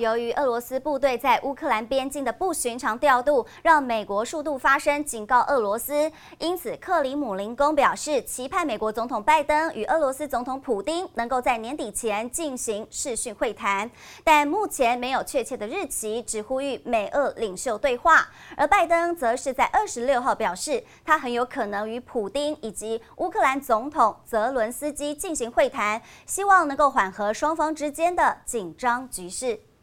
由于俄罗斯部队在乌克兰边境的不寻常调度，让美国数度发声警告俄罗斯，因此克里姆林宫表示期盼美国总统拜登与俄罗斯总统普丁能够在年底前进行视讯会谈，但目前没有确切的日期，只呼吁美俄领袖对话。而拜登则是在二十六号表示，他很有可能与普丁以及乌克兰总统泽伦斯基进行会谈，希望能够缓和双方之间的紧张局势。